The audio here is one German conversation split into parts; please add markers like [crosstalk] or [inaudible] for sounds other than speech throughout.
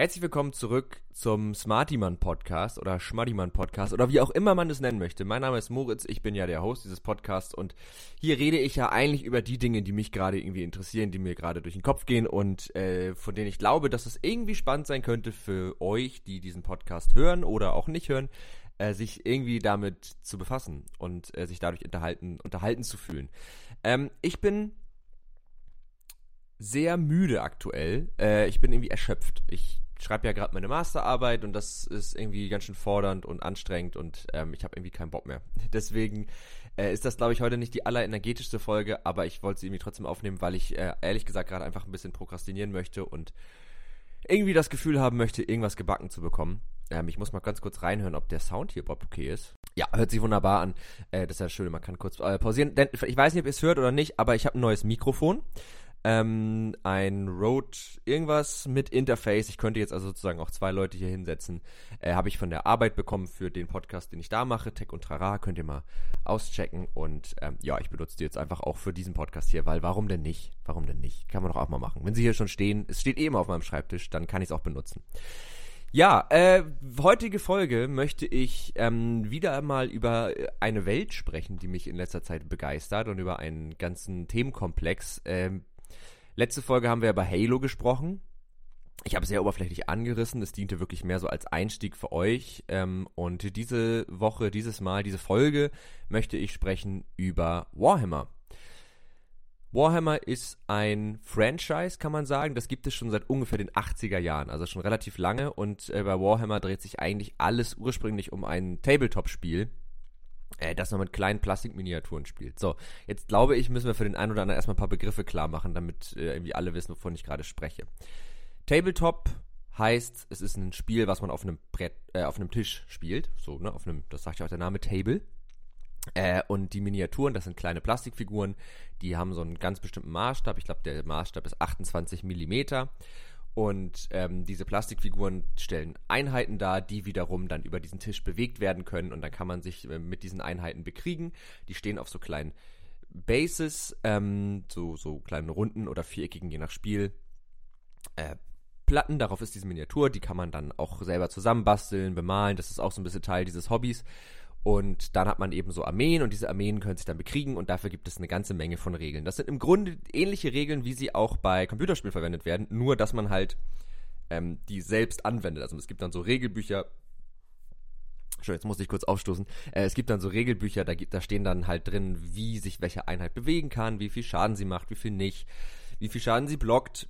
Herzlich willkommen zurück zum Smartyman Podcast oder Schmaddyman Podcast oder wie auch immer man es nennen möchte. Mein Name ist Moritz, ich bin ja der Host dieses Podcasts und hier rede ich ja eigentlich über die Dinge, die mich gerade irgendwie interessieren, die mir gerade durch den Kopf gehen und äh, von denen ich glaube, dass es irgendwie spannend sein könnte für euch, die diesen Podcast hören oder auch nicht hören, äh, sich irgendwie damit zu befassen und äh, sich dadurch unterhalten, unterhalten zu fühlen. Ähm, ich bin sehr müde aktuell. Äh, ich bin irgendwie erschöpft. Ich schreibe ja gerade meine Masterarbeit und das ist irgendwie ganz schön fordernd und anstrengend und ähm, ich habe irgendwie keinen Bock mehr. [laughs] Deswegen äh, ist das, glaube ich, heute nicht die allerenergetischste Folge, aber ich wollte sie irgendwie trotzdem aufnehmen, weil ich äh, ehrlich gesagt gerade einfach ein bisschen prokrastinieren möchte und irgendwie das Gefühl haben möchte, irgendwas gebacken zu bekommen. Ähm, ich muss mal ganz kurz reinhören, ob der Sound hier überhaupt okay ist. Ja, hört sich wunderbar an. Äh, das ist ja schön, man kann kurz äh, pausieren. Denn ich weiß nicht, ob ihr es hört oder nicht, aber ich habe ein neues Mikrofon ähm, ein Rode irgendwas mit Interface. Ich könnte jetzt also sozusagen auch zwei Leute hier hinsetzen. Äh, Habe ich von der Arbeit bekommen für den Podcast, den ich da mache. Tech und Trara könnt ihr mal auschecken. Und ähm, ja, ich benutze die jetzt einfach auch für diesen Podcast hier, weil warum denn nicht? Warum denn nicht? Kann man doch auch mal machen. Wenn sie hier schon stehen, es steht eh immer auf meinem Schreibtisch, dann kann ich es auch benutzen. Ja, äh, heutige Folge möchte ich ähm, wieder mal über eine Welt sprechen, die mich in letzter Zeit begeistert und über einen ganzen Themenkomplex, ähm, Letzte Folge haben wir über Halo gesprochen. Ich habe es sehr oberflächlich angerissen. Es diente wirklich mehr so als Einstieg für euch. Ähm, und diese Woche, dieses Mal, diese Folge möchte ich sprechen über Warhammer. Warhammer ist ein Franchise, kann man sagen. Das gibt es schon seit ungefähr den 80er Jahren, also schon relativ lange. Und äh, bei Warhammer dreht sich eigentlich alles ursprünglich um ein Tabletop-Spiel äh, das noch mit kleinen Plastikminiaturen spielt. So, jetzt glaube ich, müssen wir für den einen oder anderen erstmal ein paar Begriffe klar machen, damit äh, irgendwie alle wissen, wovon ich gerade spreche. Tabletop heißt, es ist ein Spiel, was man auf einem Brett, äh, auf einem Tisch spielt. So, ne, auf einem, das sagt ja auch der Name Table. Äh, und die Miniaturen, das sind kleine Plastikfiguren, die haben so einen ganz bestimmten Maßstab. Ich glaube, der Maßstab ist 28 Millimeter. Und ähm, diese Plastikfiguren stellen Einheiten dar, die wiederum dann über diesen Tisch bewegt werden können. Und dann kann man sich äh, mit diesen Einheiten bekriegen. Die stehen auf so kleinen Bases, ähm, so, so kleinen runden oder viereckigen, je nach Spiel. Äh, Platten, darauf ist diese Miniatur, die kann man dann auch selber zusammenbasteln, bemalen. Das ist auch so ein bisschen Teil dieses Hobbys. Und dann hat man eben so Armeen und diese Armeen können sich dann bekriegen und dafür gibt es eine ganze Menge von Regeln. Das sind im Grunde ähnliche Regeln, wie sie auch bei Computerspielen verwendet werden, nur dass man halt ähm, die selbst anwendet. Also es gibt dann so Regelbücher. Schon, jetzt muss ich kurz aufstoßen. Äh, es gibt dann so Regelbücher, da, da stehen dann halt drin, wie sich welche Einheit bewegen kann, wie viel Schaden sie macht, wie viel nicht, wie viel Schaden sie blockt,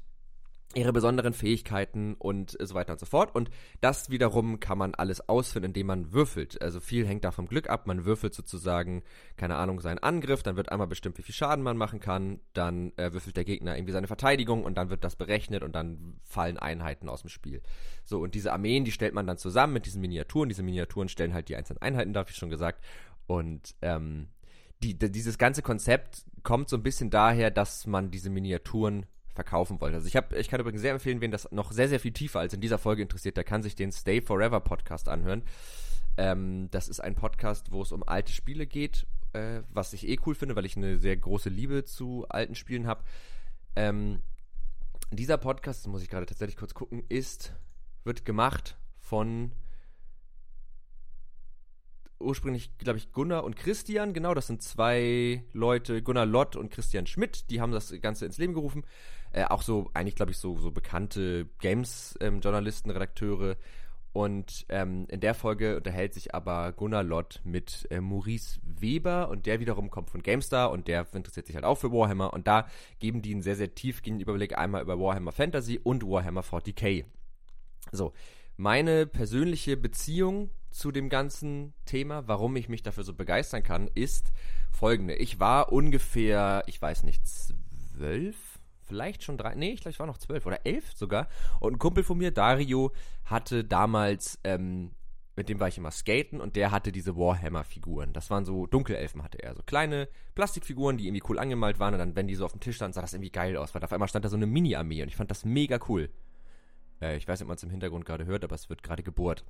ihre besonderen Fähigkeiten und so weiter und so fort. Und das wiederum kann man alles ausfinden, indem man würfelt. Also viel hängt da vom Glück ab. Man würfelt sozusagen, keine Ahnung, seinen Angriff, dann wird einmal bestimmt, wie viel Schaden man machen kann, dann äh, würfelt der Gegner irgendwie seine Verteidigung und dann wird das berechnet und dann fallen Einheiten aus dem Spiel. So, und diese Armeen, die stellt man dann zusammen mit diesen Miniaturen. Diese Miniaturen stellen halt die einzelnen Einheiten dar, wie schon gesagt. Und ähm, die, dieses ganze Konzept kommt so ein bisschen daher, dass man diese Miniaturen verkaufen wollte. Also ich habe, ich kann übrigens sehr empfehlen, wen das noch sehr, sehr viel tiefer als in dieser Folge interessiert, der kann sich den Stay Forever Podcast anhören. Ähm, das ist ein Podcast, wo es um alte Spiele geht, äh, was ich eh cool finde, weil ich eine sehr große Liebe zu alten Spielen habe. Ähm, dieser Podcast, das muss ich gerade tatsächlich kurz gucken, ist, wird gemacht von ursprünglich, glaube ich, Gunnar und Christian, genau, das sind zwei Leute, Gunnar Lott und Christian Schmidt, die haben das Ganze ins Leben gerufen. Äh, auch so, eigentlich, glaube ich, so, so bekannte Games-Journalisten, ähm, Redakteure. Und ähm, in der Folge unterhält sich aber Gunnar Lott mit äh, Maurice Weber und der wiederum kommt von GameStar und der interessiert sich halt auch für Warhammer und da geben die einen sehr, sehr tiefgehenden Überblick einmal über Warhammer Fantasy und Warhammer 40k. So, meine persönliche Beziehung zu dem ganzen Thema, warum ich mich dafür so begeistern kann, ist folgende. Ich war ungefähr, ich weiß nicht, zwölf, vielleicht schon drei, nee, ich glaube, ich war noch zwölf oder elf sogar. Und ein Kumpel von mir, Dario, hatte damals, ähm, mit dem war ich immer skaten und der hatte diese Warhammer-Figuren. Das waren so Dunkelelfen, hatte er. So kleine Plastikfiguren, die irgendwie cool angemalt waren. Und dann, wenn die so auf dem Tisch standen, sah das irgendwie geil aus, weil auf einmal stand da so eine Mini-Armee und ich fand das mega cool. Äh, ich weiß nicht, ob man es im Hintergrund gerade hört, aber es wird gerade gebohrt.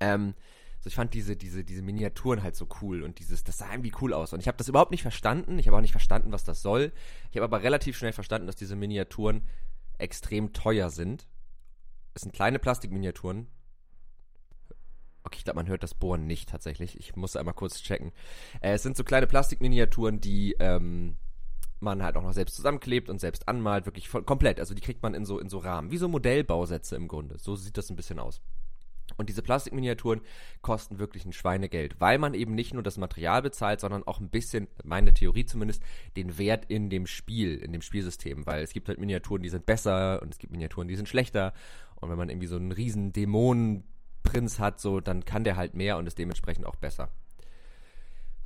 Ähm, so ich fand diese, diese, diese Miniaturen halt so cool und dieses, das sah irgendwie cool aus. Und ich habe das überhaupt nicht verstanden. Ich habe auch nicht verstanden, was das soll. Ich habe aber relativ schnell verstanden, dass diese Miniaturen extrem teuer sind. Es sind kleine Plastikminiaturen. Okay, ich glaube, man hört das Bohren nicht tatsächlich. Ich muss einmal kurz checken. Äh, es sind so kleine Plastikminiaturen, die ähm, man halt auch noch selbst zusammenklebt und selbst anmalt, wirklich voll, komplett. Also die kriegt man in so, in so Rahmen, wie so Modellbausätze im Grunde. So sieht das ein bisschen aus. Und diese Plastikminiaturen kosten wirklich ein Schweinegeld, weil man eben nicht nur das Material bezahlt, sondern auch ein bisschen, meine Theorie zumindest, den Wert in dem Spiel, in dem Spielsystem. Weil es gibt halt Miniaturen, die sind besser und es gibt Miniaturen, die sind schlechter. Und wenn man irgendwie so einen riesen Dämonenprinz hat, so, dann kann der halt mehr und ist dementsprechend auch besser.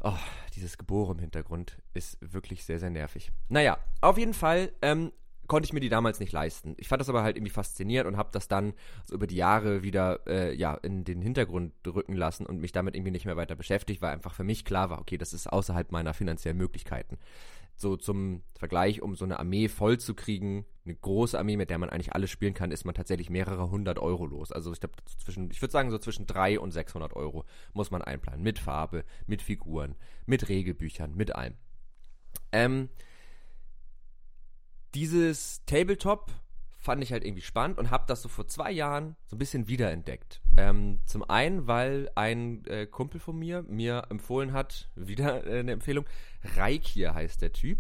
Oh, dieses Geboren im Hintergrund ist wirklich sehr, sehr nervig. Naja, auf jeden Fall ähm, konnte ich mir die damals nicht leisten. Ich fand das aber halt irgendwie faszinierend und habe das dann so über die Jahre wieder äh, ja in den Hintergrund rücken lassen und mich damit irgendwie nicht mehr weiter beschäftigt, weil einfach für mich klar war, okay, das ist außerhalb meiner finanziellen Möglichkeiten. So zum Vergleich, um so eine Armee voll zu kriegen, eine große Armee, mit der man eigentlich alles spielen kann, ist man tatsächlich mehrere hundert Euro los. Also ich glaube zwischen, ich würde sagen so zwischen drei und 600 Euro muss man einplanen. Mit Farbe, mit Figuren, mit Regelbüchern, mit allem. Ähm, dieses Tabletop fand ich halt irgendwie spannend und habe das so vor zwei Jahren so ein bisschen wiederentdeckt. Ähm, zum einen, weil ein äh, Kumpel von mir mir empfohlen hat, [laughs] wieder äh, eine Empfehlung, Reikir heißt der Typ.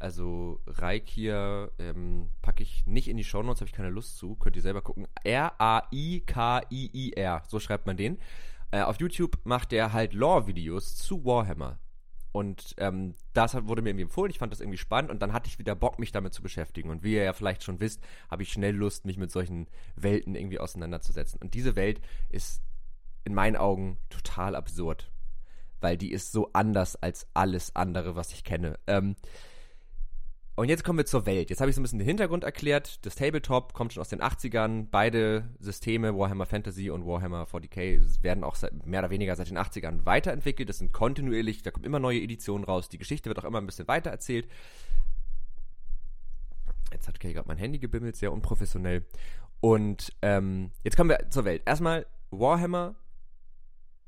Also Reikir ähm, packe ich nicht in die Shownotes, habe ich keine Lust zu, könnt ihr selber gucken. R-A-I-K-I-I-R, so schreibt man den. Äh, auf YouTube macht der halt Lore-Videos zu Warhammer. Und ähm, das wurde mir irgendwie empfohlen. Ich fand das irgendwie spannend und dann hatte ich wieder Bock, mich damit zu beschäftigen. Und wie ihr ja vielleicht schon wisst, habe ich schnell Lust, mich mit solchen Welten irgendwie auseinanderzusetzen. Und diese Welt ist in meinen Augen total absurd, weil die ist so anders als alles andere, was ich kenne. Ähm, und jetzt kommen wir zur Welt. Jetzt habe ich so ein bisschen den Hintergrund erklärt. Das Tabletop kommt schon aus den 80ern. Beide Systeme, Warhammer Fantasy und Warhammer 40k, werden auch seit, mehr oder weniger seit den 80ern weiterentwickelt. Das sind kontinuierlich, da kommen immer neue Editionen raus. Die Geschichte wird auch immer ein bisschen weiter erzählt. Jetzt hat gerade mein Handy gebimmelt, sehr unprofessionell. Und ähm, jetzt kommen wir zur Welt. Erstmal, Warhammer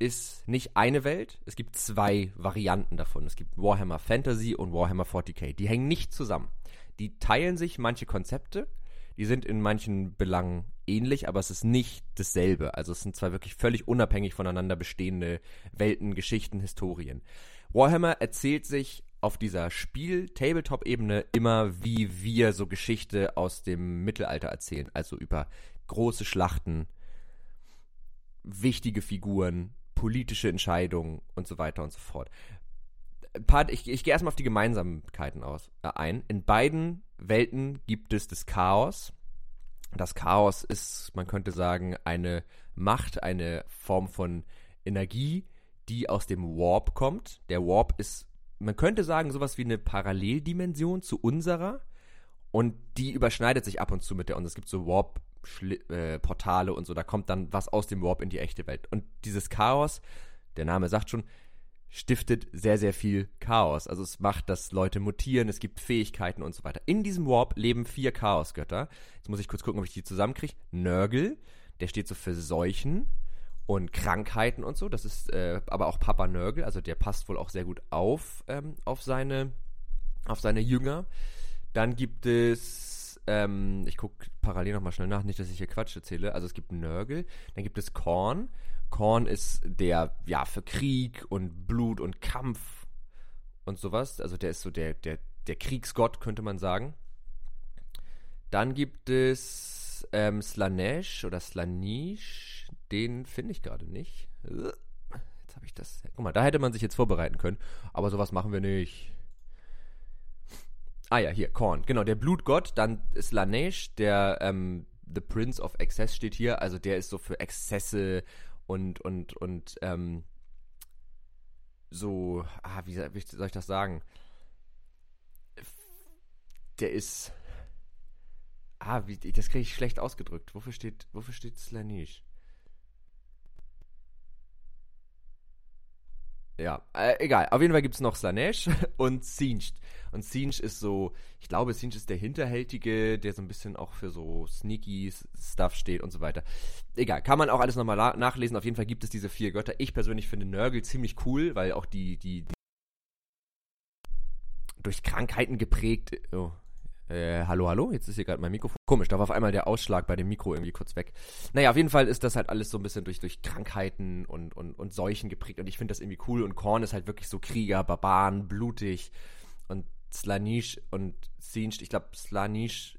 ist nicht eine Welt, es gibt zwei Varianten davon. Es gibt Warhammer Fantasy und Warhammer 40k. Die hängen nicht zusammen. Die teilen sich manche Konzepte, die sind in manchen Belangen ähnlich, aber es ist nicht dasselbe. Also es sind zwei wirklich völlig unabhängig voneinander bestehende Welten, Geschichten, Historien. Warhammer erzählt sich auf dieser Spiel-Tabletop-Ebene immer, wie wir so Geschichte aus dem Mittelalter erzählen. Also über große Schlachten, wichtige Figuren, politische Entscheidungen und so weiter und so fort. Part, ich, ich gehe erstmal auf die Gemeinsamkeiten aus, äh, ein. In beiden Welten gibt es das Chaos. Das Chaos ist, man könnte sagen, eine Macht, eine Form von Energie, die aus dem Warp kommt. Der Warp ist, man könnte sagen, sowas wie eine Paralleldimension zu unserer. Und die überschneidet sich ab und zu mit der. Und es gibt so Warp äh, Portale und so, da kommt dann was aus dem Warp in die echte Welt. Und dieses Chaos, der Name sagt schon, stiftet sehr, sehr viel Chaos. Also es macht, dass Leute mutieren, es gibt Fähigkeiten und so weiter. In diesem Warp leben vier Chaosgötter. Jetzt muss ich kurz gucken, ob ich die zusammenkriege. Nörgel, der steht so für Seuchen und Krankheiten und so. Das ist äh, aber auch Papa Nörgel, also der passt wohl auch sehr gut auf, ähm, auf, seine, auf seine Jünger. Dann gibt es ähm, ich gucke parallel nochmal schnell nach, nicht, dass ich hier Quatsch erzähle. Also es gibt Nörgel, dann gibt es Korn. Korn ist der, ja, für Krieg und Blut und Kampf und sowas. Also der ist so der, der, der Kriegsgott, könnte man sagen. Dann gibt es ähm, Slanesh oder Slanish. Den finde ich gerade nicht. Jetzt habe ich das. Guck mal, da hätte man sich jetzt vorbereiten können. Aber sowas machen wir nicht. Ah ja, hier, Korn. Genau, der Blutgott. Dann ist Lanesh, der ähm, The Prince of Excess steht hier. Also der ist so für Exzesse und, und, und, ähm, so, ah, wie, wie soll ich das sagen? Der ist, ah, wie, das kriege ich schlecht ausgedrückt. Wofür steht, wofür steht Slanish? Ja, äh, egal. Auf jeden Fall gibt es noch Slanesh [laughs] und Singed. Und Singed ist so, ich glaube, Singed ist der Hinterhältige, der so ein bisschen auch für so sneaky Stuff steht und so weiter. Egal, kann man auch alles nochmal nachlesen. Auf jeden Fall gibt es diese vier Götter. Ich persönlich finde Nörgel ziemlich cool, weil auch die, die, die durch Krankheiten geprägt. Oh, Äh, hallo, hallo, jetzt ist hier gerade mein Mikrofon. Komisch, da war auf einmal der Ausschlag bei dem Mikro irgendwie kurz weg. Naja, auf jeden Fall ist das halt alles so ein bisschen durch, durch Krankheiten und, und, und Seuchen geprägt und ich finde das irgendwie cool und Korn ist halt wirklich so Krieger, Barbaren, blutig und Slanish und Sinj, ich glaube Slanish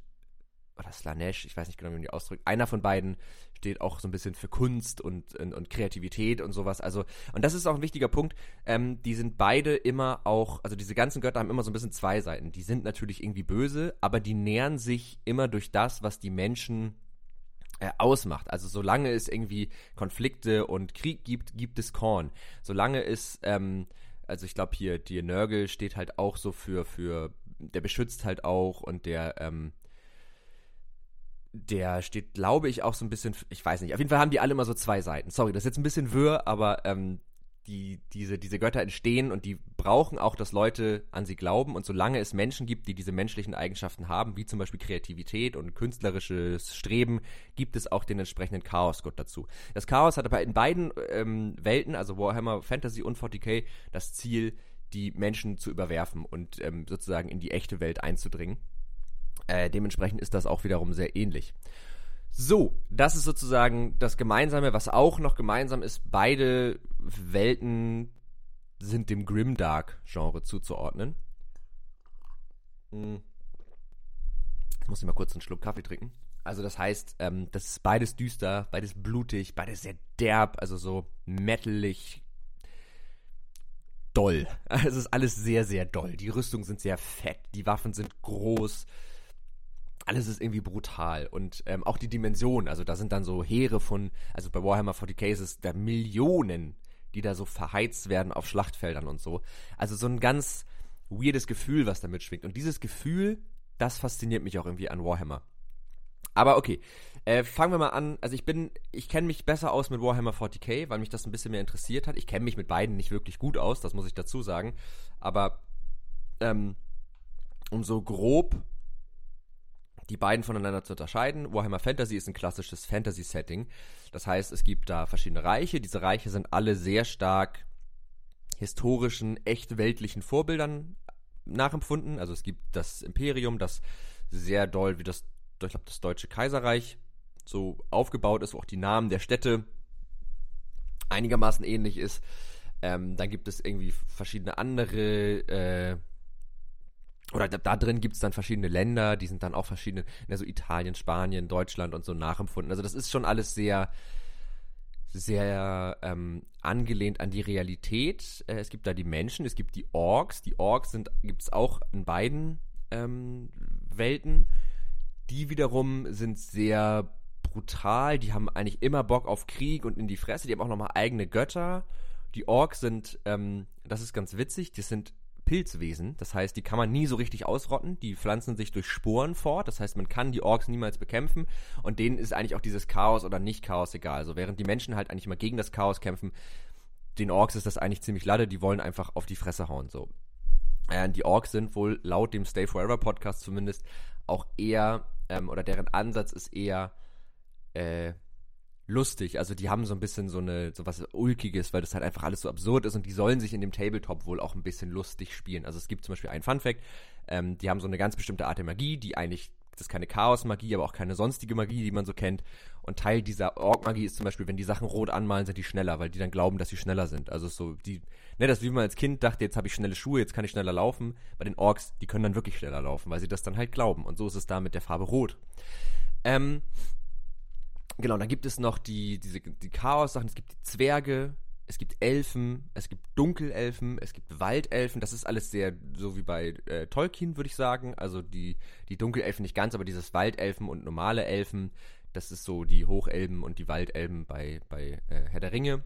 oder Slanesh, ich weiß nicht genau, wie man die ausdrückt. Einer von beiden steht auch so ein bisschen für Kunst und, und, und Kreativität und sowas. Also, und das ist auch ein wichtiger Punkt. Ähm, die sind beide immer auch, also diese ganzen Götter haben immer so ein bisschen zwei Seiten. Die sind natürlich irgendwie böse, aber die nähern sich immer durch das, was die Menschen äh, ausmacht. Also solange es irgendwie Konflikte und Krieg gibt, gibt es Korn. Solange es, ähm, also ich glaube hier, die Nörgel steht halt auch so für, für, der beschützt halt auch und der, ähm, der steht, glaube ich, auch so ein bisschen, ich weiß nicht, auf jeden Fall haben die alle immer so zwei Seiten. Sorry, das ist jetzt ein bisschen wirr, aber ähm, die, diese, diese Götter entstehen und die brauchen auch, dass Leute an sie glauben. Und solange es Menschen gibt, die diese menschlichen Eigenschaften haben, wie zum Beispiel Kreativität und künstlerisches Streben, gibt es auch den entsprechenden Chaosgott dazu. Das Chaos hat aber in beiden ähm, Welten, also Warhammer Fantasy und 40k, das Ziel, die Menschen zu überwerfen und ähm, sozusagen in die echte Welt einzudringen. Äh, dementsprechend ist das auch wiederum sehr ähnlich. So, das ist sozusagen das Gemeinsame, was auch noch gemeinsam ist. Beide Welten sind dem Grimdark-Genre zuzuordnen. Hm. Jetzt muss ich mal kurz einen Schluck Kaffee trinken. Also das heißt, ähm, das ist beides düster, beides blutig, beides sehr derb, also so metalig doll. [laughs] Also es ist alles sehr, sehr doll. Die Rüstungen sind sehr fett, die Waffen sind groß, alles ist irgendwie brutal und ähm, auch die Dimension, also da sind dann so Heere von, also bei Warhammer 40 Cases, da Millionen, die da so verheizt werden auf Schlachtfeldern und so. Also so ein ganz weirdes Gefühl, was damit schwingt. Und dieses Gefühl, das fasziniert mich auch irgendwie an Warhammer. Aber okay, äh, fangen wir mal an. Also ich bin, ich kenne mich besser aus mit Warhammer 40k, weil mich das ein bisschen mehr interessiert hat. Ich kenne mich mit beiden nicht wirklich gut aus, das muss ich dazu sagen. Aber ähm, um so grob die beiden voneinander zu unterscheiden. Warhammer Fantasy ist ein klassisches Fantasy-Setting. Das heißt, es gibt da verschiedene Reiche. Diese Reiche sind alle sehr stark historischen, echt weltlichen Vorbildern nachempfunden. Also es gibt das Imperium, das sehr doll wie das, ich glaube, das Deutsche Kaiserreich so aufgebaut ist, wo auch die Namen der Städte einigermaßen ähnlich ist. Ähm, dann gibt es irgendwie verschiedene andere äh, oder da, da drin gibt es dann verschiedene Länder, die sind dann auch verschiedene, also Italien, Spanien, Deutschland und so nachempfunden. Also das ist schon alles sehr, sehr ähm, angelehnt an die Realität. Äh, es gibt da die Menschen, es gibt die Orks. Die Orks gibt es auch in beiden ähm, Welten. Die wiederum sind sehr brutal. Die haben eigentlich immer Bock auf Krieg und in die Fresse. Die haben auch nochmal eigene Götter. Die Orks sind, ähm, das ist ganz witzig, die sind Pilzwesen. Das heißt, die kann man nie so richtig ausrotten. Die pflanzen sich durch Sporen fort. Das heißt, man kann die Orks niemals bekämpfen. Und denen ist eigentlich auch dieses Chaos oder Nicht-Chaos egal. Also während die Menschen halt eigentlich immer gegen das Chaos kämpfen, den Orks ist das eigentlich ziemlich lade. Die wollen einfach auf die Fresse hauen. So. Äh, die Orks sind wohl laut dem Stay Forever Podcast zumindest auch eher, ähm, oder deren Ansatz ist eher, äh, lustig. Also die haben so ein bisschen so eine so was ulkiges, weil das halt einfach alles so absurd ist und die sollen sich in dem Tabletop wohl auch ein bisschen lustig spielen. Also es gibt zum Beispiel einen Fun Fact: ähm, Die haben so eine ganz bestimmte Art der Magie, die eigentlich das ist keine Chaos-Magie, aber auch keine sonstige Magie, die man so kennt. Und Teil dieser Ork-Magie ist zum Beispiel, wenn die Sachen rot anmalen, sind die schneller, weil die dann glauben, dass sie schneller sind. Also so die, ne, das wie man als Kind dachte, jetzt habe ich schnelle Schuhe, jetzt kann ich schneller laufen. Bei den Orks, die können dann wirklich schneller laufen, weil sie das dann halt glauben. Und so ist es da mit der Farbe Rot. Ähm, Genau, dann gibt es noch die, diese, die Chaos-Sachen, es gibt die Zwerge, es gibt Elfen, es gibt Dunkelelfen, es gibt Waldelfen, das ist alles sehr so wie bei äh, Tolkien, würde ich sagen. Also die, die Dunkelelfen nicht ganz, aber dieses Waldelfen und normale Elfen, das ist so die Hochelben und die Waldelben bei, bei äh, Herr der Ringe.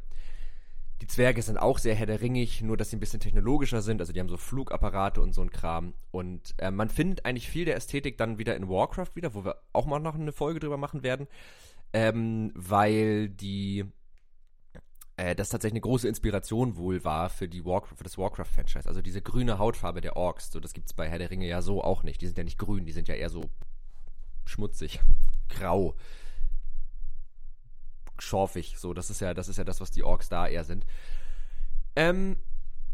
Die Zwerge sind auch sehr Herr der Ringig, nur dass sie ein bisschen technologischer sind, also die haben so Flugapparate und so ein Kram. Und äh, man findet eigentlich viel der Ästhetik dann wieder in Warcraft wieder, wo wir auch mal noch eine Folge drüber machen werden ähm, weil die äh, das tatsächlich eine große Inspiration wohl war für die Warcraft, für das Warcraft-Franchise. Also diese grüne Hautfarbe der Orks, so das es bei Herr der Ringe ja so auch nicht. Die sind ja nicht grün, die sind ja eher so schmutzig, grau, schorfig. So, das ist ja, das ist ja das, was die Orks da eher sind. Ähm,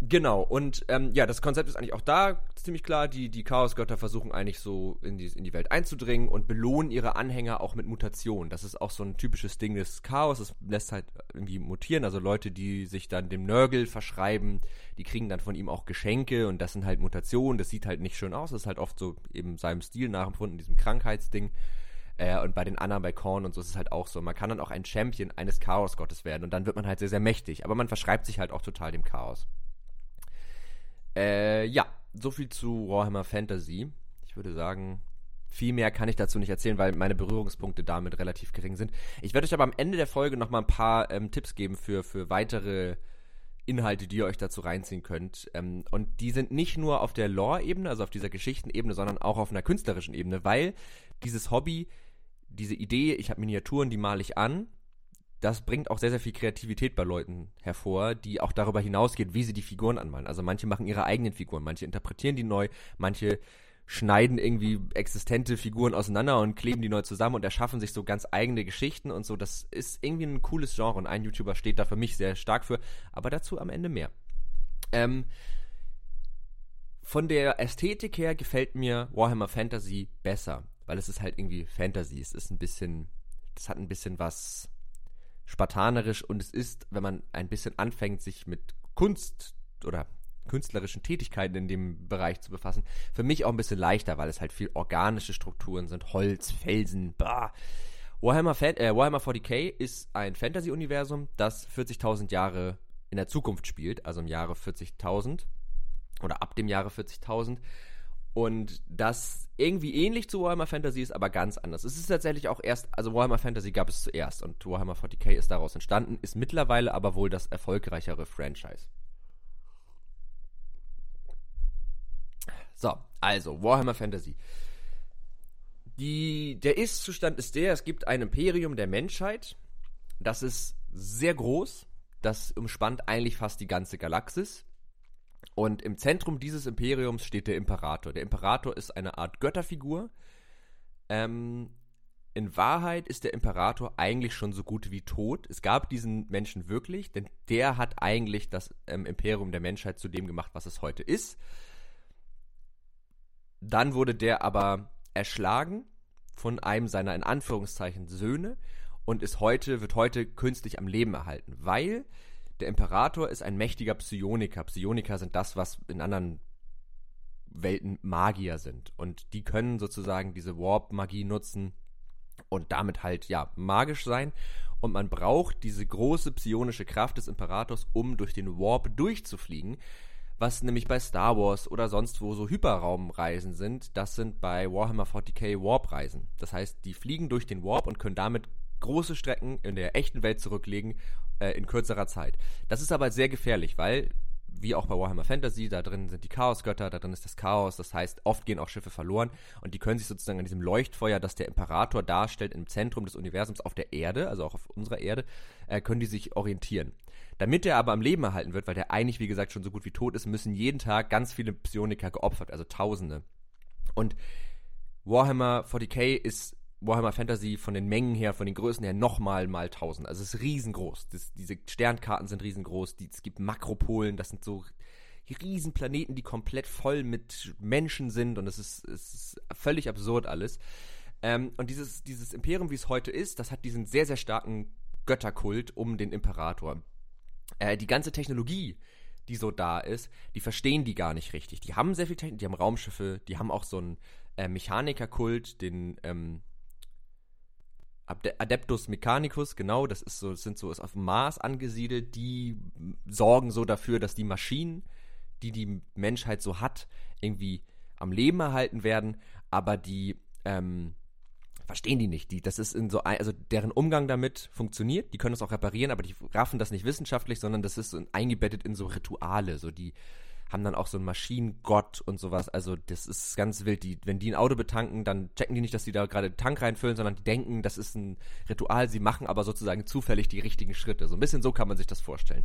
Genau, und ähm, ja, das Konzept ist eigentlich auch da ziemlich klar. Die, die Chaosgötter versuchen eigentlich so in die, in die Welt einzudringen und belohnen ihre Anhänger auch mit Mutationen. Das ist auch so ein typisches Ding des Chaos. Es lässt halt irgendwie mutieren. Also Leute, die sich dann dem Nörgel verschreiben, die kriegen dann von ihm auch Geschenke und das sind halt Mutationen. Das sieht halt nicht schön aus. Das ist halt oft so eben seinem Stil nachempfunden, diesem Krankheitsding. Äh, und bei den anderen, bei Korn und so ist es halt auch so. Man kann dann auch ein Champion eines Chaosgottes werden und dann wird man halt sehr, sehr mächtig. Aber man verschreibt sich halt auch total dem Chaos. Äh, ja, so viel zu Warhammer Fantasy. Ich würde sagen, viel mehr kann ich dazu nicht erzählen, weil meine Berührungspunkte damit relativ gering sind. Ich werde euch aber am Ende der Folge nochmal ein paar ähm, Tipps geben für, für weitere Inhalte, die ihr euch dazu reinziehen könnt. Ähm, und die sind nicht nur auf der Lore-Ebene, also auf dieser Geschichtenebene, sondern auch auf einer künstlerischen Ebene, weil dieses Hobby, diese Idee, ich habe Miniaturen, die male ich an, das bringt auch sehr, sehr viel Kreativität bei Leuten hervor, die auch darüber hinausgeht, wie sie die Figuren anmalen. Also manche machen ihre eigenen Figuren, manche interpretieren die neu, manche schneiden irgendwie existente Figuren auseinander und kleben die neu zusammen und erschaffen sich so ganz eigene Geschichten und so. Das ist irgendwie ein cooles Genre und ein YouTuber steht da für mich sehr stark für, aber dazu am Ende mehr. Ähm, von der Ästhetik her gefällt mir Warhammer Fantasy besser, weil es ist halt irgendwie Fantasy. Es ist ein bisschen, das hat ein bisschen was spartanerisch und es ist, wenn man ein bisschen anfängt, sich mit Kunst oder künstlerischen Tätigkeiten in dem Bereich zu befassen, für mich auch ein bisschen leichter, weil es halt viel organische Strukturen sind, Holz, Felsen, bah. Warhammer, Fan äh, Warhammer 40k ist ein Fantasy-Universum, das 40.000 Jahre in der Zukunft spielt, also im Jahre 40.000 oder ab dem Jahre 40.000 und das irgendwie ähnlich zu Warhammer Fantasy ist, aber ganz anders. Es ist tatsächlich auch erst, also Warhammer Fantasy gab es zuerst und Warhammer 40k ist daraus entstanden, ist mittlerweile aber wohl das erfolgreichere Franchise. So, also Warhammer Fantasy. Die, der Ist-Zustand ist der, es gibt ein Imperium der Menschheit. Das ist sehr groß. Das umspannt eigentlich fast die ganze Galaxis. Und im Zentrum dieses Imperiums steht der Imperator. Der Imperator ist eine Art Götterfigur. Ähm, in Wahrheit ist der Imperator eigentlich schon so gut wie tot. Es gab diesen Menschen wirklich, denn der hat eigentlich das ähm, Imperium der Menschheit zu dem gemacht, was es heute ist. Dann wurde der aber erschlagen von einem seiner in Anführungszeichen Söhne und ist heute, wird heute künstlich am Leben erhalten, weil der Imperator ist ein mächtiger Psioniker. Psioniker sind das, was in anderen Welten Magier sind. Und die können sozusagen diese Warp-Magie nutzen und damit halt, ja, magisch sein. Und man braucht diese große psionische Kraft des Imperators, um durch den Warp durchzufliegen. Was nämlich bei Star Wars oder sonst wo so Hyperraumreisen sind, das sind bei Warhammer 40k Warp-Reisen. Das heißt, die fliegen durch den Warp und können damit große Strecken in der echten Welt zurücklegen äh, in kürzerer Zeit. Das ist aber sehr gefährlich, weil wie auch bei Warhammer Fantasy, da drin sind die Chaosgötter, da drin ist das Chaos, das heißt, oft gehen auch Schiffe verloren und die können sich sozusagen an diesem Leuchtfeuer, das der Imperator darstellt, im Zentrum des Universums auf der Erde, also auch auf unserer Erde, äh, können die sich orientieren. Damit der aber am Leben erhalten wird, weil der eigentlich, wie gesagt, schon so gut wie tot ist, müssen jeden Tag ganz viele Psioniker geopfert, also Tausende. Und Warhammer 40k ist Warhammer Fantasy von den Mengen her, von den Größen her nochmal mal 1000. Also es ist riesengroß. Das, diese Sternkarten sind riesengroß. Die, es gibt Makropolen, das sind so Riesenplaneten, die komplett voll mit Menschen sind und es ist, es ist völlig absurd alles. Ähm, und dieses, dieses Imperium, wie es heute ist, das hat diesen sehr, sehr starken Götterkult um den Imperator. Äh, die ganze Technologie, die so da ist, die verstehen die gar nicht richtig. Die haben sehr viel Technik, die haben Raumschiffe, die haben auch so einen äh, Mechanikerkult, den, ähm, Adeptus Mechanicus, genau, das ist so, sind so, ist auf dem Mars angesiedelt, die sorgen so dafür, dass die Maschinen, die die Menschheit so hat, irgendwie am Leben erhalten werden, aber die, ähm, verstehen die nicht. Die, das ist in so, ein, also deren Umgang damit funktioniert, die können es auch reparieren, aber die raffen das nicht wissenschaftlich, sondern das ist so eingebettet in so Rituale, so die, haben dann auch so einen Maschinengott und sowas. Also das ist ganz wild. Die, wenn die ein Auto betanken, dann checken die nicht, dass die da gerade Tank reinfüllen, sondern die denken, das ist ein Ritual. Sie machen aber sozusagen zufällig die richtigen Schritte. So ein bisschen so kann man sich das vorstellen.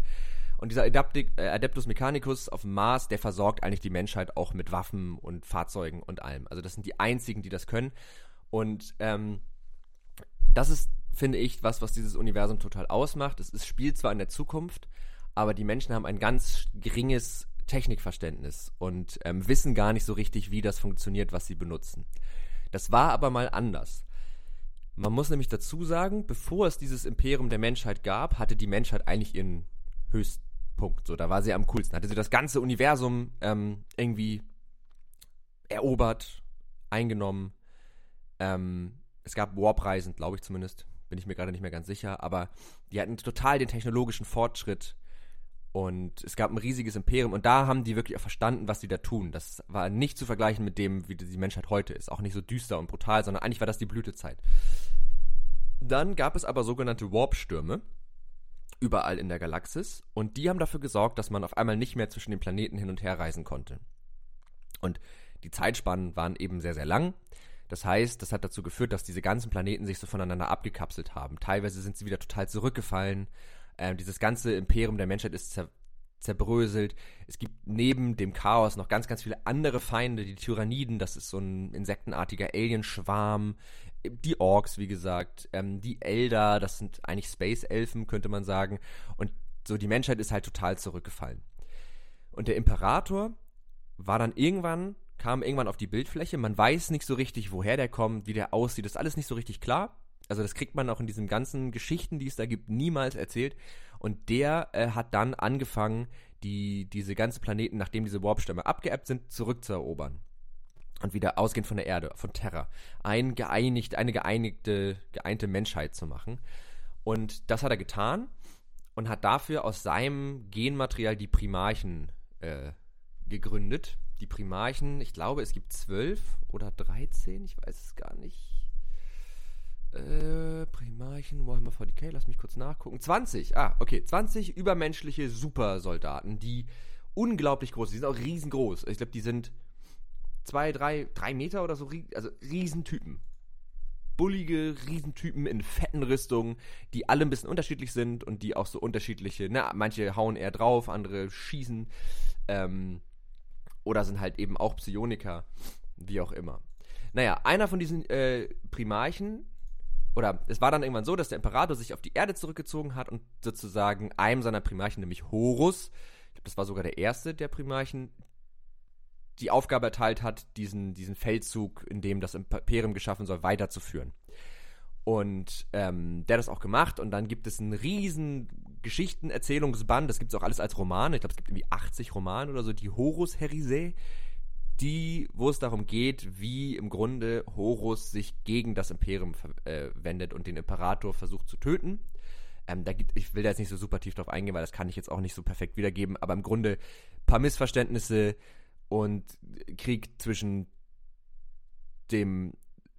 Und dieser Adaptic, äh, Adeptus Mechanicus auf dem Mars, der versorgt eigentlich die Menschheit auch mit Waffen und Fahrzeugen und allem. Also das sind die einzigen, die das können. Und ähm, das ist, finde ich, was, was dieses Universum total ausmacht. Es ist, spielt zwar in der Zukunft, aber die Menschen haben ein ganz geringes Technikverständnis und ähm, wissen gar nicht so richtig, wie das funktioniert, was sie benutzen. Das war aber mal anders. Man muss nämlich dazu sagen, bevor es dieses Imperium der Menschheit gab, hatte die Menschheit eigentlich ihren Höchstpunkt. So, da war sie am coolsten. Hatte sie das ganze Universum ähm, irgendwie erobert, eingenommen. Ähm, es gab Warpreisen, glaube ich zumindest. Bin ich mir gerade nicht mehr ganz sicher. Aber die hatten total den technologischen Fortschritt. Und es gab ein riesiges Imperium. Und da haben die wirklich auch verstanden, was sie da tun. Das war nicht zu vergleichen mit dem, wie die Menschheit heute ist. Auch nicht so düster und brutal, sondern eigentlich war das die Blütezeit. Dann gab es aber sogenannte Warp-Stürme überall in der Galaxis und die haben dafür gesorgt, dass man auf einmal nicht mehr zwischen den Planeten hin und her reisen konnte. Und die Zeitspannen waren eben sehr, sehr lang. Das heißt, das hat dazu geführt, dass diese ganzen Planeten sich so voneinander abgekapselt haben. Teilweise sind sie wieder total zurückgefallen. Ähm, dieses ganze Imperium der Menschheit ist zer zerbröselt. Es gibt neben dem Chaos noch ganz, ganz viele andere Feinde. Die Tyranniden, das ist so ein insektenartiger Alienschwarm die Orks, wie gesagt, ähm, die Elder, das sind eigentlich Space-Elfen, könnte man sagen. Und so die Menschheit ist halt total zurückgefallen. Und der Imperator war dann irgendwann, kam irgendwann auf die Bildfläche. Man weiß nicht so richtig, woher der kommt, wie der aussieht. Das ist alles nicht so richtig klar. Also das kriegt man auch in diesen ganzen Geschichten, die es da gibt, niemals erzählt. Und der äh, hat dann angefangen, die, diese ganzen Planeten, nachdem diese Warpstämme abgeebbt sind, zurückzuerobern und wieder ausgehend von der Erde, von Terra, ein geeinigt, eine geeinigte, geeinte Menschheit zu machen. Und das hat er getan und hat dafür aus seinem Genmaterial die Primarchen äh, gegründet. Die Primarchen, ich glaube, es gibt zwölf oder dreizehn, ich weiß es gar nicht. Äh, Primarchen, Warhammer 40k, lass mich kurz nachgucken. 20, ah, okay, 20 übermenschliche Supersoldaten, die unglaublich groß sind. Die sind auch riesengroß. Ich glaube, die sind zwei, drei, drei Meter oder so, also Riesentypen. Bullige Riesentypen in fetten Rüstungen, die alle ein bisschen unterschiedlich sind und die auch so unterschiedliche, na, manche hauen eher drauf, andere schießen, ähm, oder sind halt eben auch Psioniker, wie auch immer. Naja, einer von diesen äh, Primarchen, oder es war dann irgendwann so, dass der Imperator sich auf die Erde zurückgezogen hat und sozusagen einem seiner Primarchen, nämlich Horus, ich glaube, das war sogar der erste der Primarchen, die Aufgabe erteilt hat, diesen, diesen Feldzug, in dem das Imperium geschaffen soll, weiterzuführen. Und ähm, der hat das auch gemacht und dann gibt es einen riesen Geschichtenerzählungsband, das gibt es auch alles als Romane, ich glaube es gibt irgendwie 80 Romane oder so, die Horus Herisee, die, wo es darum geht, wie im Grunde Horus sich gegen das Imperium äh, wendet und den Imperator versucht zu töten. Ähm, da gibt, ich will da jetzt nicht so super tief drauf eingehen, weil das kann ich jetzt auch nicht so perfekt wiedergeben, aber im Grunde ein paar Missverständnisse, und Krieg zwischen dem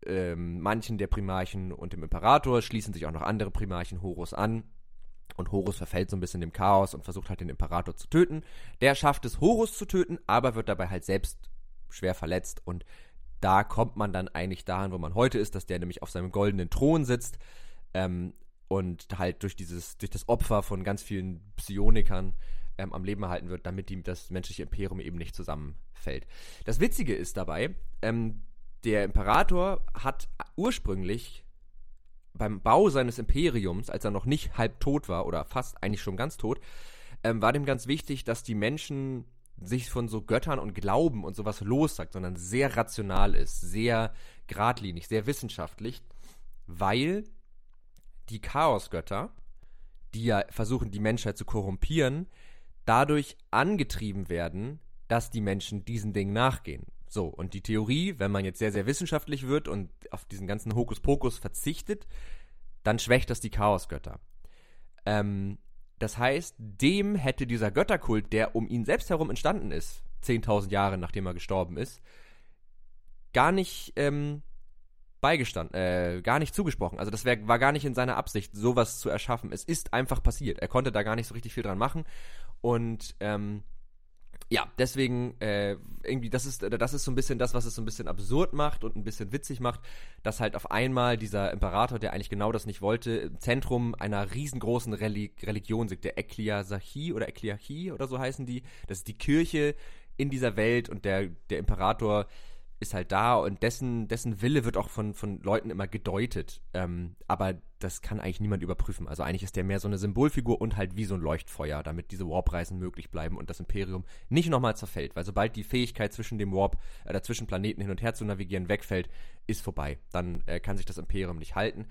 ähm, manchen der Primarchen und dem Imperator schließen sich auch noch andere Primarchen Horus an. Und Horus verfällt so ein bisschen dem Chaos und versucht halt den Imperator zu töten. Der schafft es, Horus zu töten, aber wird dabei halt selbst schwer verletzt. Und da kommt man dann eigentlich dahin, wo man heute ist, dass der nämlich auf seinem goldenen Thron sitzt ähm, und halt durch dieses, durch das Opfer von ganz vielen Psionikern ähm, am Leben erhalten wird, damit die, das menschliche Imperium eben nicht zusammenfällt. Das Witzige ist dabei, ähm, der Imperator hat ursprünglich beim Bau seines Imperiums, als er noch nicht halb tot war oder fast eigentlich schon ganz tot, ähm, war dem ganz wichtig, dass die Menschen sich von so Göttern und Glauben und sowas lossagt, sondern sehr rational ist, sehr geradlinig, sehr wissenschaftlich, weil die Chaosgötter, die ja versuchen, die Menschheit zu korrumpieren, dadurch angetrieben werden, dass die Menschen diesen Dingen nachgehen. So, und die Theorie, wenn man jetzt sehr, sehr wissenschaftlich wird und auf diesen ganzen Hokuspokus verzichtet, dann schwächt das die Chaosgötter. Ähm, das heißt, dem hätte dieser Götterkult, der um ihn selbst herum entstanden ist, 10.000 Jahre nachdem er gestorben ist, gar nicht ähm, beigestanden, äh, gar nicht zugesprochen. Also das wär, war gar nicht in seiner Absicht, sowas zu erschaffen. Es ist einfach passiert. Er konnte da gar nicht so richtig viel dran machen. Und ähm, ja, deswegen äh, irgendwie, das ist, das ist so ein bisschen das, was es so ein bisschen absurd macht und ein bisschen witzig macht, dass halt auf einmal dieser Imperator, der eigentlich genau das nicht wollte, im Zentrum einer riesengroßen Reli Religion sitzt, der Ekliasachie oder Ekliarchie oder so heißen die. Das ist die Kirche in dieser Welt und der, der Imperator ist halt da und dessen, dessen Wille wird auch von, von Leuten immer gedeutet. Ähm, aber das kann eigentlich niemand überprüfen. Also eigentlich ist der mehr so eine Symbolfigur und halt wie so ein Leuchtfeuer, damit diese Warp-Reisen möglich bleiben und das Imperium nicht nochmal zerfällt. Weil sobald die Fähigkeit zwischen dem Warp, äh, zwischen Planeten hin und her zu navigieren wegfällt, ist vorbei. Dann äh, kann sich das Imperium nicht halten.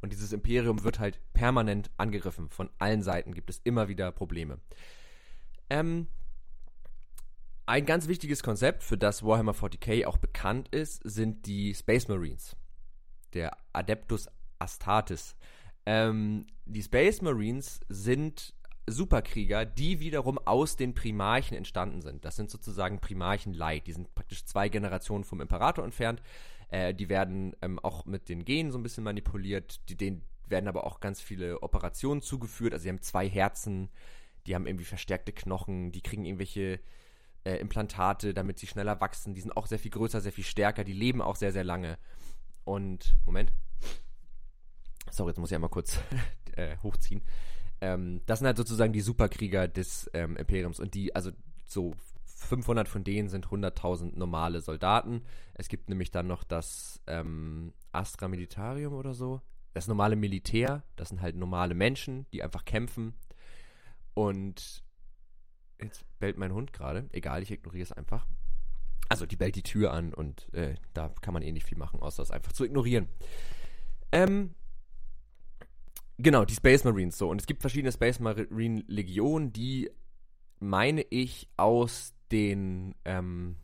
Und dieses Imperium wird halt permanent angegriffen. Von allen Seiten gibt es immer wieder Probleme. Ähm, ein ganz wichtiges Konzept, für das Warhammer 40k auch bekannt ist, sind die Space Marines. Der Adeptus Astartes. Ähm, die Space Marines sind Superkrieger, die wiederum aus den Primarchen entstanden sind. Das sind sozusagen Primarchen Light. Die sind praktisch zwei Generationen vom Imperator entfernt. Äh, die werden ähm, auch mit den Genen so ein bisschen manipuliert. Die, denen werden aber auch ganz viele Operationen zugeführt. Also sie haben zwei Herzen, die haben irgendwie verstärkte Knochen, die kriegen irgendwelche äh, Implantate, damit sie schneller wachsen. Die sind auch sehr viel größer, sehr viel stärker, die leben auch sehr, sehr lange. Und, Moment. Sorry, jetzt muss ich einmal kurz [laughs] äh, hochziehen. Ähm, das sind halt sozusagen die Superkrieger des ähm, Imperiums und die, also so 500 von denen sind 100.000 normale Soldaten. Es gibt nämlich dann noch das ähm, Astra Militarium oder so. Das normale Militär, das sind halt normale Menschen, die einfach kämpfen. Und Jetzt bellt mein Hund gerade. Egal, ich ignoriere es einfach. Also, die bellt die Tür an und äh, da kann man eh nicht viel machen, außer es einfach zu ignorieren. Ähm, genau, die Space Marines so. Und es gibt verschiedene Space Marine Legionen, die, meine ich, aus den, ähm,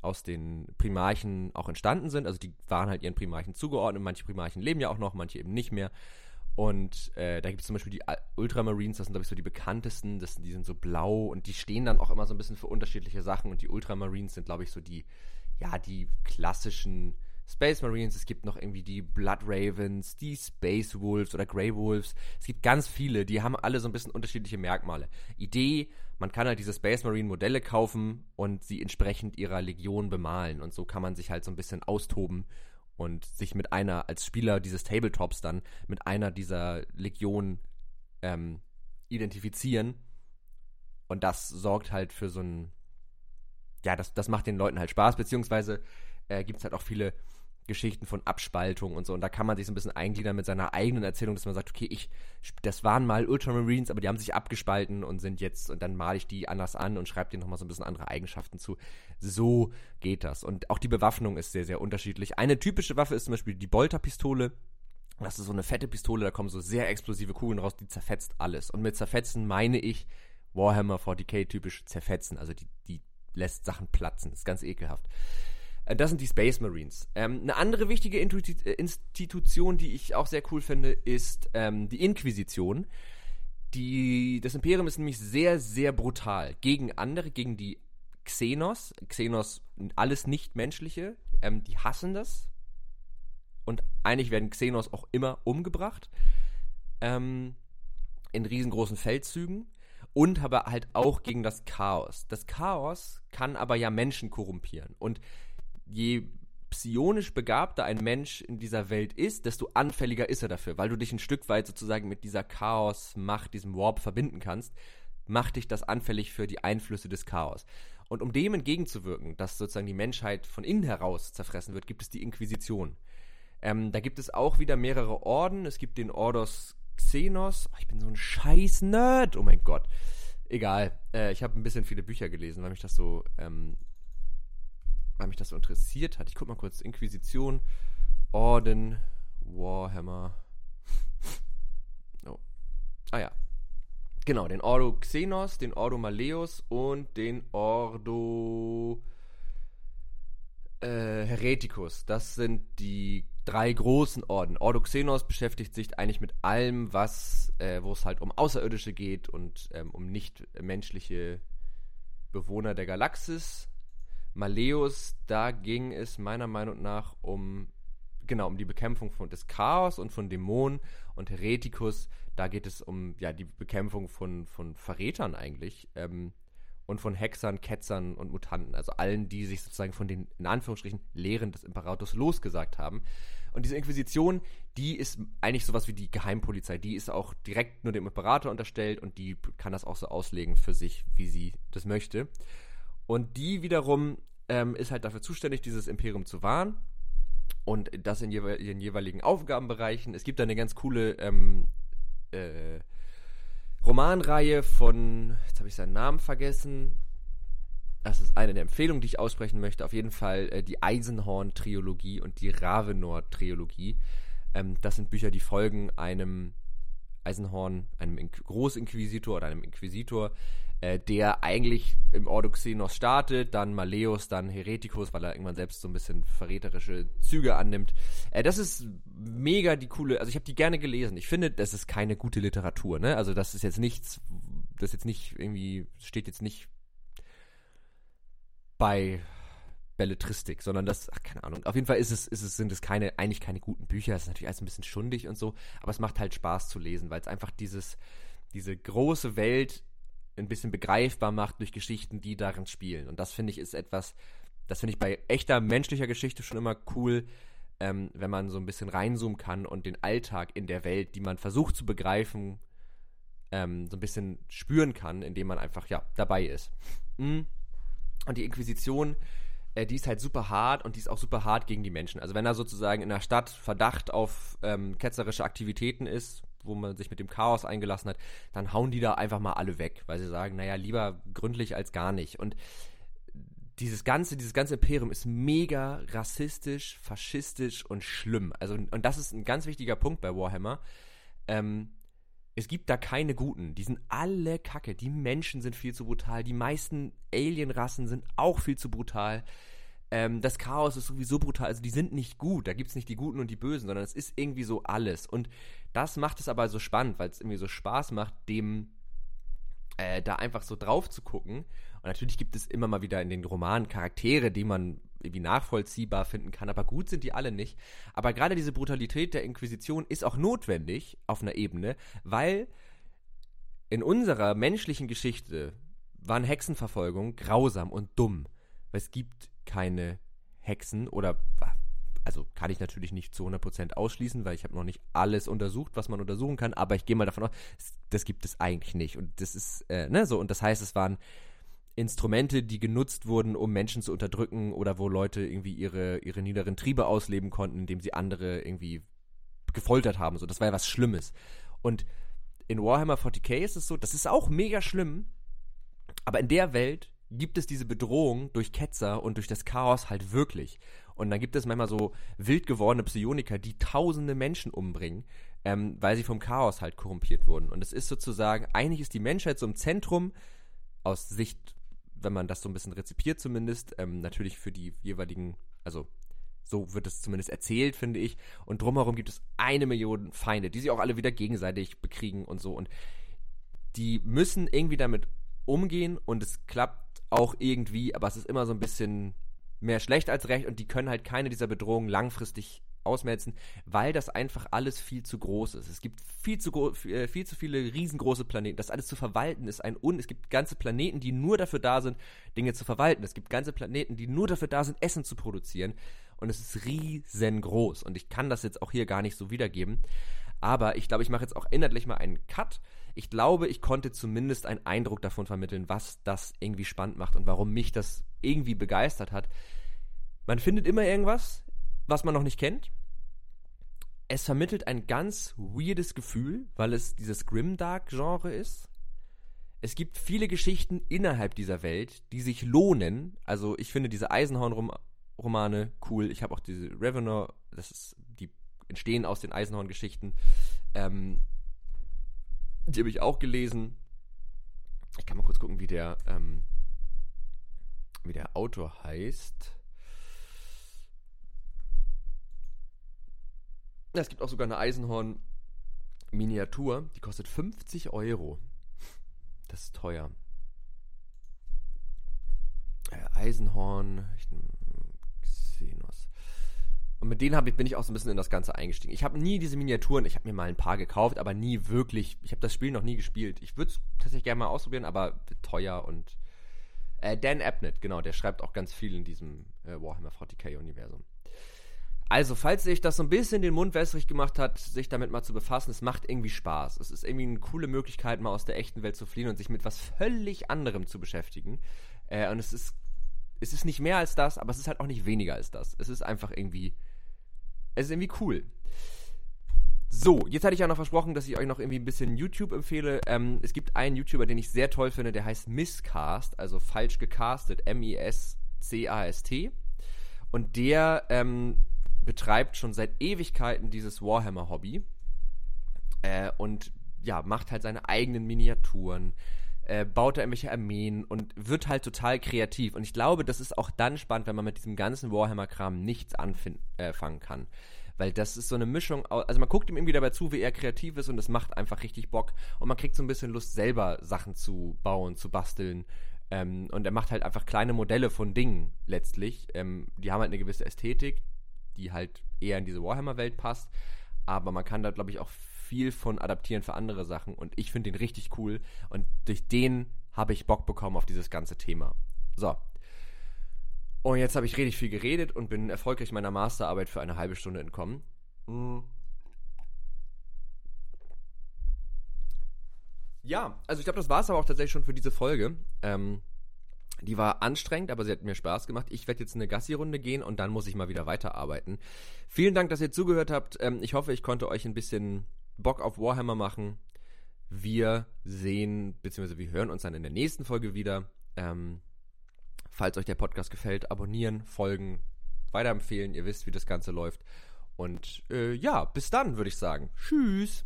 aus den Primarchen auch entstanden sind. Also die waren halt ihren Primarchen zugeordnet. Manche Primarchen leben ja auch noch, manche eben nicht mehr. Und äh, da gibt es zum Beispiel die Ultramarines, das sind, glaube ich, so die bekanntesten. Das, die sind so blau und die stehen dann auch immer so ein bisschen für unterschiedliche Sachen. Und die Ultramarines sind, glaube ich, so die, ja, die klassischen Space Marines. Es gibt noch irgendwie die Blood Ravens, die Space Wolves oder Grey Wolves. Es gibt ganz viele, die haben alle so ein bisschen unterschiedliche Merkmale. Idee, man kann halt diese Space Marine Modelle kaufen und sie entsprechend ihrer Legion bemalen. Und so kann man sich halt so ein bisschen austoben und sich mit einer, als Spieler dieses Tabletops dann, mit einer dieser Legionen ähm, identifizieren. Und das sorgt halt für so ein, ja, das, das macht den Leuten halt Spaß, beziehungsweise äh, gibt es halt auch viele Geschichten von Abspaltung und so. Und da kann man sich so ein bisschen eingliedern mit seiner eigenen Erzählung, dass man sagt, okay, ich, das waren mal Ultramarines, aber die haben sich abgespalten und sind jetzt, und dann male ich die anders an und schreibe denen nochmal so ein bisschen andere Eigenschaften zu. So geht das. Und auch die Bewaffnung ist sehr, sehr unterschiedlich. Eine typische Waffe ist zum Beispiel die Bolterpistole. Das ist so eine fette Pistole, da kommen so sehr explosive Kugeln raus, die zerfetzt alles. Und mit zerfetzen meine ich Warhammer 40k typisch zerfetzen. Also die, die lässt Sachen platzen. Das ist ganz ekelhaft. Äh, das sind die Space Marines. Ähm, eine andere wichtige äh, Institution, die ich auch sehr cool finde, ist ähm, die Inquisition. Die, das Imperium ist nämlich sehr, sehr brutal gegen andere, gegen die Xenos. Xenos, alles Nicht-Menschliche, ähm, die hassen das. Und eigentlich werden Xenos auch immer umgebracht. Ähm, in riesengroßen Feldzügen. Und aber halt auch gegen das Chaos. Das Chaos kann aber ja Menschen korrumpieren. Und je psionisch begabter ein Mensch in dieser Welt ist, desto anfälliger ist er dafür, weil du dich ein Stück weit sozusagen mit dieser Chaos-Macht, diesem Warp verbinden kannst, macht dich das anfällig für die Einflüsse des Chaos. Und um dem entgegenzuwirken, dass sozusagen die Menschheit von innen heraus zerfressen wird, gibt es die Inquisition. Ähm, da gibt es auch wieder mehrere Orden. Es gibt den Ordos Xenos. Oh, ich bin so ein scheiß Nerd. Oh mein Gott. Egal. Äh, ich habe ein bisschen viele Bücher gelesen, weil mich das so ähm, weil mich das so interessiert hat. Ich guck mal kurz. Inquisition, Orden, Warhammer. Oh. Ah ja. Genau, den Ordo Xenos, den Ordo Maleus und den Ordo äh, Hereticus. Das sind die drei großen Orden. Ordo Xenos beschäftigt sich eigentlich mit allem, was, äh, wo es halt um Außerirdische geht und ähm, um nichtmenschliche Bewohner der Galaxis. Maleus, da ging es meiner Meinung nach um genau um die Bekämpfung von des Chaos und von Dämonen und Heretikus, da geht es um ja die Bekämpfung von von Verrätern eigentlich ähm, und von Hexern, Ketzern und Mutanten, also allen, die sich sozusagen von den in Anführungsstrichen Lehren des Imperators losgesagt haben. Und diese Inquisition, die ist eigentlich sowas wie die Geheimpolizei. Die ist auch direkt nur dem Imperator unterstellt und die kann das auch so auslegen für sich, wie sie das möchte. Und die wiederum ähm, ist halt dafür zuständig, dieses Imperium zu wahren. Und das in, jewe jeweiligen Aufgabenbereichen. Es gibt da eine ganz coole ähm, äh, Romanreihe von, jetzt habe ich seinen Namen vergessen. Das ist eine der Empfehlungen, die ich aussprechen möchte. Auf jeden Fall äh, die Eisenhorn-Trilogie und die Ravenor-Trilogie. Ähm, das sind Bücher, die folgen einem Eisenhorn, einem In Großinquisitor oder einem Inquisitor, äh, der eigentlich im Ordo Xenos startet, dann Maleus, dann Heretikus, weil er irgendwann selbst so ein bisschen verräterische Züge annimmt. Äh, das ist mega die coole, also ich habe die gerne gelesen. Ich finde, das ist keine gute Literatur, ne? Also das ist jetzt nichts, das jetzt nicht irgendwie, steht jetzt nicht bei Belletristik, sondern das, ach, keine Ahnung. Auf jeden Fall ist es, ist es, sind es keine, eigentlich keine guten Bücher. Es ist natürlich alles ein bisschen schundig und so, aber es macht halt Spaß zu lesen, weil es einfach dieses, diese große Welt ein bisschen begreifbar macht durch Geschichten, die darin spielen. Und das finde ich ist etwas, das finde ich bei echter menschlicher Geschichte schon immer cool, ähm, wenn man so ein bisschen reinzoomen kann und den Alltag in der Welt, die man versucht zu begreifen, ähm, so ein bisschen spüren kann, indem man einfach, ja, dabei ist. Mhm. Und die Inquisition, äh, die ist halt super hart und die ist auch super hart gegen die Menschen. Also wenn da sozusagen in der Stadt Verdacht auf ähm, ketzerische Aktivitäten ist, wo man sich mit dem Chaos eingelassen hat, dann hauen die da einfach mal alle weg, weil sie sagen, naja, lieber gründlich als gar nicht. Und dieses ganze, dieses ganze Imperium ist mega rassistisch, faschistisch und schlimm. Also, und das ist ein ganz wichtiger Punkt bei Warhammer. Ähm, es gibt da keine Guten. Die sind alle kacke. Die Menschen sind viel zu brutal. Die meisten Alienrassen sind auch viel zu brutal. Ähm, das Chaos ist sowieso brutal. Also die sind nicht gut. Da gibt es nicht die Guten und die Bösen, sondern es ist irgendwie so alles. Und das macht es aber so spannend, weil es irgendwie so Spaß macht, dem äh, da einfach so drauf zu gucken. Und natürlich gibt es immer mal wieder in den Romanen Charaktere, die man irgendwie nachvollziehbar finden kann, aber gut sind die alle nicht. Aber gerade diese Brutalität der Inquisition ist auch notwendig auf einer Ebene, weil in unserer menschlichen Geschichte waren Hexenverfolgungen grausam und dumm. Weil es gibt keine Hexen oder also kann ich natürlich nicht zu 100% ausschließen, weil ich habe noch nicht alles untersucht, was man untersuchen kann, aber ich gehe mal davon aus, das gibt es eigentlich nicht und das ist äh, ne so und das heißt, es waren Instrumente, die genutzt wurden, um Menschen zu unterdrücken oder wo Leute irgendwie ihre, ihre niederen Triebe ausleben konnten, indem sie andere irgendwie gefoltert haben. So, das war ja was Schlimmes. Und in Warhammer 40k ist es so, das ist auch mega schlimm, aber in der Welt gibt es diese Bedrohung durch Ketzer und durch das Chaos halt wirklich. Und dann gibt es manchmal so wild gewordene Psioniker, die tausende Menschen umbringen, ähm, weil sie vom Chaos halt korrumpiert wurden. Und es ist sozusagen, eigentlich ist die Menschheit so im Zentrum aus Sicht wenn man das so ein bisschen rezipiert zumindest, ähm, natürlich für die jeweiligen, also so wird es zumindest erzählt, finde ich. Und drumherum gibt es eine Million Feinde, die sich auch alle wieder gegenseitig bekriegen und so. Und die müssen irgendwie damit umgehen und es klappt auch irgendwie, aber es ist immer so ein bisschen mehr schlecht als recht und die können halt keine dieser Bedrohungen langfristig ausmelzen, weil das einfach alles viel zu groß ist. Es gibt viel zu, äh, viel zu viele riesengroße Planeten. Das alles zu verwalten ist ein Un. Es gibt ganze Planeten, die nur dafür da sind, Dinge zu verwalten. Es gibt ganze Planeten, die nur dafür da sind, Essen zu produzieren. Und es ist riesengroß. Und ich kann das jetzt auch hier gar nicht so wiedergeben. Aber ich glaube, ich mache jetzt auch inhaltlich mal einen Cut. Ich glaube, ich konnte zumindest einen Eindruck davon vermitteln, was das irgendwie spannend macht und warum mich das irgendwie begeistert hat. Man findet immer irgendwas, was man noch nicht kennt. Es vermittelt ein ganz weirdes Gefühl, weil es dieses Grimdark-Genre ist. Es gibt viele Geschichten innerhalb dieser Welt, die sich lohnen. Also ich finde diese Eisenhorn-Romane cool. Ich habe auch diese Revenant, das ist, die entstehen aus den Eisenhorn-Geschichten. Ähm, die habe ich auch gelesen. Ich kann mal kurz gucken, wie der, ähm, wie der Autor heißt. Es gibt auch sogar eine Eisenhorn-Miniatur, die kostet 50 Euro. Das ist teuer. Äh, Eisenhorn, Xenos. Und mit denen ich, bin ich auch so ein bisschen in das Ganze eingestiegen. Ich habe nie diese Miniaturen, ich habe mir mal ein paar gekauft, aber nie wirklich. Ich habe das Spiel noch nie gespielt. Ich würde es tatsächlich gerne mal ausprobieren, aber teuer und. Äh, Dan Abnett, genau, der schreibt auch ganz viel in diesem äh, Warhammer 40k-Universum. Also, falls sich das so ein bisschen den Mund wässrig gemacht hat, sich damit mal zu befassen, es macht irgendwie Spaß. Es ist irgendwie eine coole Möglichkeit, mal aus der echten Welt zu fliehen und sich mit was völlig anderem zu beschäftigen. Äh, und es ist es ist nicht mehr als das, aber es ist halt auch nicht weniger als das. Es ist einfach irgendwie, es ist irgendwie cool. So, jetzt hatte ich ja noch versprochen, dass ich euch noch irgendwie ein bisschen YouTube empfehle. Ähm, es gibt einen YouTuber, den ich sehr toll finde, der heißt Miscast, also falsch gecastet, M-I-S-C-A-S-T. Und der ähm, betreibt schon seit Ewigkeiten dieses Warhammer-Hobby. Äh, und ja, macht halt seine eigenen Miniaturen, äh, baut da irgendwelche Armeen und wird halt total kreativ. Und ich glaube, das ist auch dann spannend, wenn man mit diesem ganzen Warhammer-Kram nichts anfangen äh, kann. Weil das ist so eine Mischung, also man guckt ihm irgendwie dabei zu, wie er kreativ ist und das macht einfach richtig Bock. Und man kriegt so ein bisschen Lust, selber Sachen zu bauen, zu basteln. Ähm, und er macht halt einfach kleine Modelle von Dingen letztlich. Ähm, die haben halt eine gewisse Ästhetik, die halt eher in diese Warhammer-Welt passt. Aber man kann da, glaube ich, auch viel von adaptieren für andere Sachen und ich finde den richtig cool und durch den habe ich Bock bekommen auf dieses ganze Thema. So. Und jetzt habe ich richtig viel geredet und bin erfolgreich meiner Masterarbeit für eine halbe Stunde entkommen. Mhm. Ja, also ich glaube, das war es aber auch tatsächlich schon für diese Folge. Ähm, die war anstrengend, aber sie hat mir Spaß gemacht. Ich werde jetzt eine Gassi-Runde gehen und dann muss ich mal wieder weiterarbeiten. Vielen Dank, dass ihr zugehört habt. Ähm, ich hoffe, ich konnte euch ein bisschen Bock auf Warhammer machen. Wir sehen, beziehungsweise wir hören uns dann in der nächsten Folge wieder. Ähm, falls euch der Podcast gefällt, abonnieren, folgen, weiterempfehlen. Ihr wisst, wie das Ganze läuft. Und äh, ja, bis dann, würde ich sagen. Tschüss.